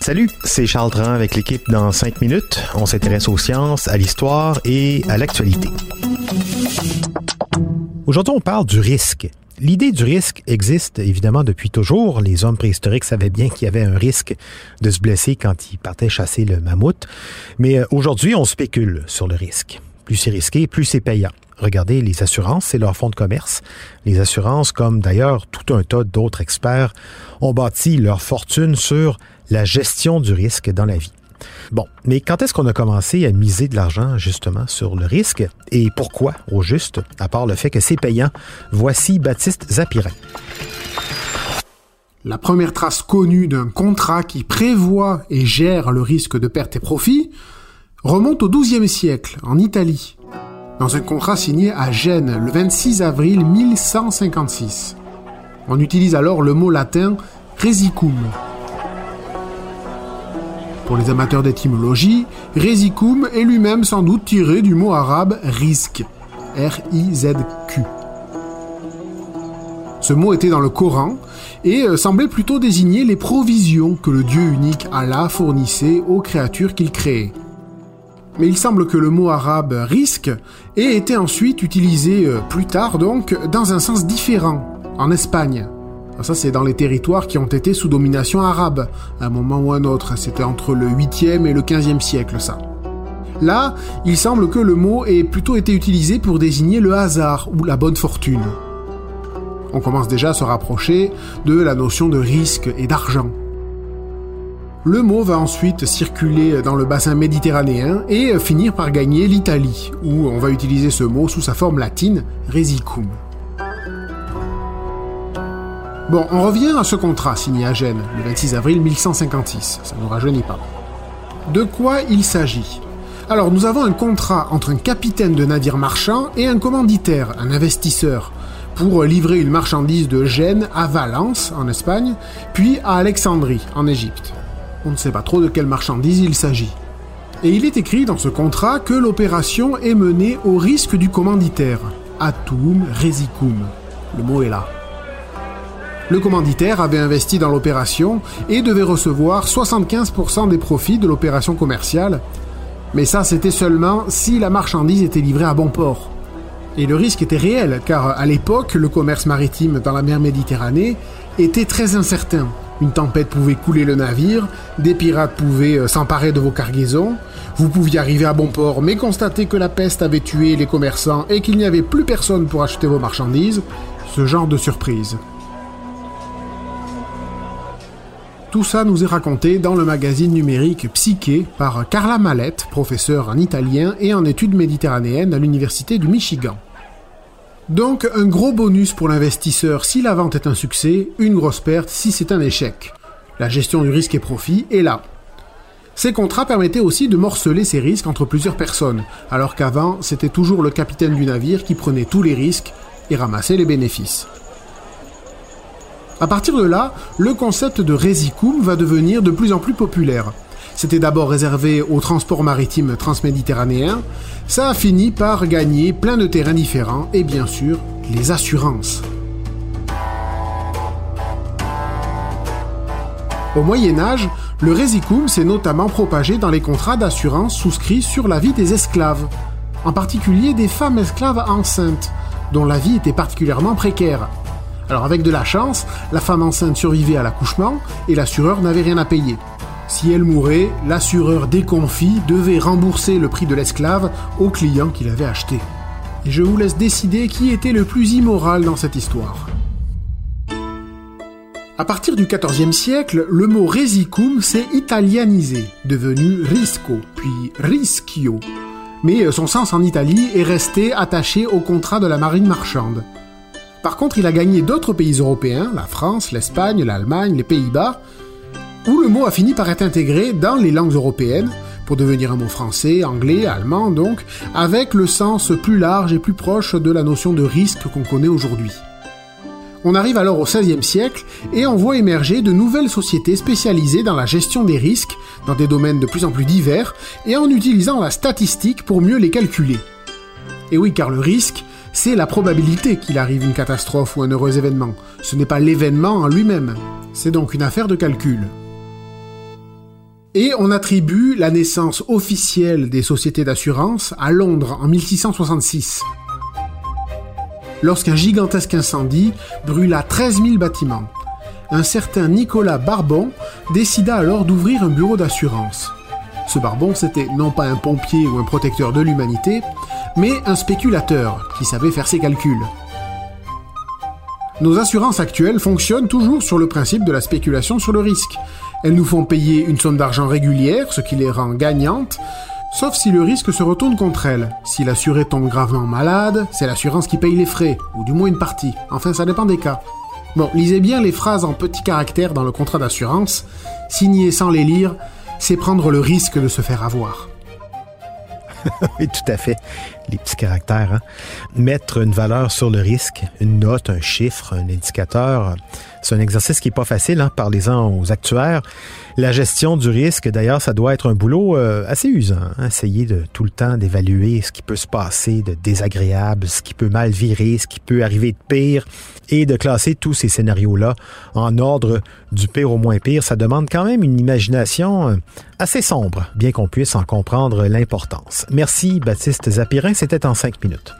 Salut, c'est Charles Dran avec l'équipe dans 5 minutes. On s'intéresse aux sciences, à l'histoire et à l'actualité. Aujourd'hui, on parle du risque. L'idée du risque existe évidemment depuis toujours. Les hommes préhistoriques savaient bien qu'il y avait un risque de se blesser quand ils partaient chasser le mammouth. Mais euh, aujourd'hui, on spécule sur le risque. Plus c'est risqué, plus c'est payant. Regardez, les assurances, c'est leur fonds de commerce. Les assurances, comme d'ailleurs tout un tas d'autres experts, ont bâti leur fortune sur la gestion du risque dans la vie. Bon, mais quand est-ce qu'on a commencé à miser de l'argent justement sur le risque et pourquoi au juste, à part le fait que c'est payant? Voici Baptiste Zapirin. La première trace connue d'un contrat qui prévoit et gère le risque de perte et profit remonte au XIIe siècle, en Italie, dans un contrat signé à Gênes le 26 avril 1156. On utilise alors le mot latin resicum, pour les amateurs d'étymologie, Resicum est lui-même sans doute tiré du mot arabe risque, R-I-Z-Q. Ce mot était dans le Coran et euh, semblait plutôt désigner les provisions que le Dieu unique Allah fournissait aux créatures qu'il créait. Mais il semble que le mot arabe risque ait été ensuite utilisé euh, plus tard donc dans un sens différent, en Espagne, ça, c'est dans les territoires qui ont été sous domination arabe, à un moment ou un autre. C'était entre le 8e et le 15e siècle, ça. Là, il semble que le mot ait plutôt été utilisé pour désigner le hasard ou la bonne fortune. On commence déjà à se rapprocher de la notion de risque et d'argent. Le mot va ensuite circuler dans le bassin méditerranéen et finir par gagner l'Italie, où on va utiliser ce mot sous sa forme latine, resicum. Bon, on revient à ce contrat signé à Gênes le 26 avril 1156. Ça ne nous rajeunit pas. De quoi il s'agit? Alors, nous avons un contrat entre un capitaine de navire marchand et un commanditaire, un investisseur, pour livrer une marchandise de Gênes à Valence, en Espagne, puis à Alexandrie, en Égypte. On ne sait pas trop de quelle marchandise il s'agit. Et il est écrit dans ce contrat que l'opération est menée au risque du commanditaire. Atum resicum. Le mot est là. Le commanditaire avait investi dans l'opération et devait recevoir 75% des profits de l'opération commerciale. Mais ça, c'était seulement si la marchandise était livrée à bon port. Et le risque était réel, car à l'époque, le commerce maritime dans la mer Méditerranée était très incertain. Une tempête pouvait couler le navire, des pirates pouvaient euh, s'emparer de vos cargaisons, vous pouviez arriver à bon port mais constater que la peste avait tué les commerçants et qu'il n'y avait plus personne pour acheter vos marchandises, ce genre de surprise. Tout ça nous est raconté dans le magazine numérique Psyché par Carla Mallette, professeure en italien et en études méditerranéennes à l'Université du Michigan. Donc un gros bonus pour l'investisseur si la vente est un succès, une grosse perte si c'est un échec. La gestion du risque et profit est là. Ces contrats permettaient aussi de morceler ces risques entre plusieurs personnes, alors qu'avant c'était toujours le capitaine du navire qui prenait tous les risques et ramassait les bénéfices. À partir de là, le concept de resicum va devenir de plus en plus populaire. C'était d'abord réservé au transport maritime transméditerranéen, ça a fini par gagner plein de terrains différents et bien sûr les assurances. Au Moyen Âge, le resicum s'est notamment propagé dans les contrats d'assurance souscrits sur la vie des esclaves, en particulier des femmes esclaves enceintes, dont la vie était particulièrement précaire. Alors avec de la chance, la femme enceinte survivait à l'accouchement et l'assureur n'avait rien à payer. Si elle mourait, l'assureur déconfit devait rembourser le prix de l'esclave au client qui l'avait acheté. Et je vous laisse décider qui était le plus immoral dans cette histoire. À partir du XIVe siècle, le mot resicum s'est italianisé, devenu risco, puis rischio. Mais son sens en Italie est resté attaché au contrat de la marine marchande. Par contre, il a gagné d'autres pays européens, la France, l'Espagne, l'Allemagne, les Pays-Bas, où le mot a fini par être intégré dans les langues européennes, pour devenir un mot français, anglais, allemand donc, avec le sens plus large et plus proche de la notion de risque qu'on connaît aujourd'hui. On arrive alors au XVIe siècle et on voit émerger de nouvelles sociétés spécialisées dans la gestion des risques, dans des domaines de plus en plus divers, et en utilisant la statistique pour mieux les calculer. Et oui, car le risque, c'est la probabilité qu'il arrive une catastrophe ou un heureux événement. Ce n'est pas l'événement en lui-même. C'est donc une affaire de calcul. Et on attribue la naissance officielle des sociétés d'assurance à Londres en 1666. Lorsqu'un gigantesque incendie brûla 13 000 bâtiments, un certain Nicolas Barbon décida alors d'ouvrir un bureau d'assurance. Ce Barbon, c'était non pas un pompier ou un protecteur de l'humanité, mais un spéculateur qui savait faire ses calculs. Nos assurances actuelles fonctionnent toujours sur le principe de la spéculation sur le risque. Elles nous font payer une somme d'argent régulière, ce qui les rend gagnantes, sauf si le risque se retourne contre elles. Si l'assuré tombe gravement malade, c'est l'assurance qui paye les frais, ou du moins une partie. Enfin, ça dépend des cas. Bon, lisez bien les phrases en petits caractères dans le contrat d'assurance. Signer sans les lire, c'est prendre le risque de se faire avoir. oui, tout à fait. Les petits caractères. Hein? Mettre une valeur sur le risque, une note, un chiffre, un indicateur, c'est un exercice qui n'est pas facile. Hein? Parlez-en aux actuaires. La gestion du risque, d'ailleurs, ça doit être un boulot euh, assez usant. Hein? Essayer de tout le temps d'évaluer ce qui peut se passer de désagréable, ce qui peut mal virer, ce qui peut arriver de pire, et de classer tous ces scénarios-là en ordre du pire au moins pire. Ça demande quand même une imagination euh, assez sombre, bien qu'on puisse en comprendre l'importance. Merci, Baptiste Zapirin. C'était en cinq minutes.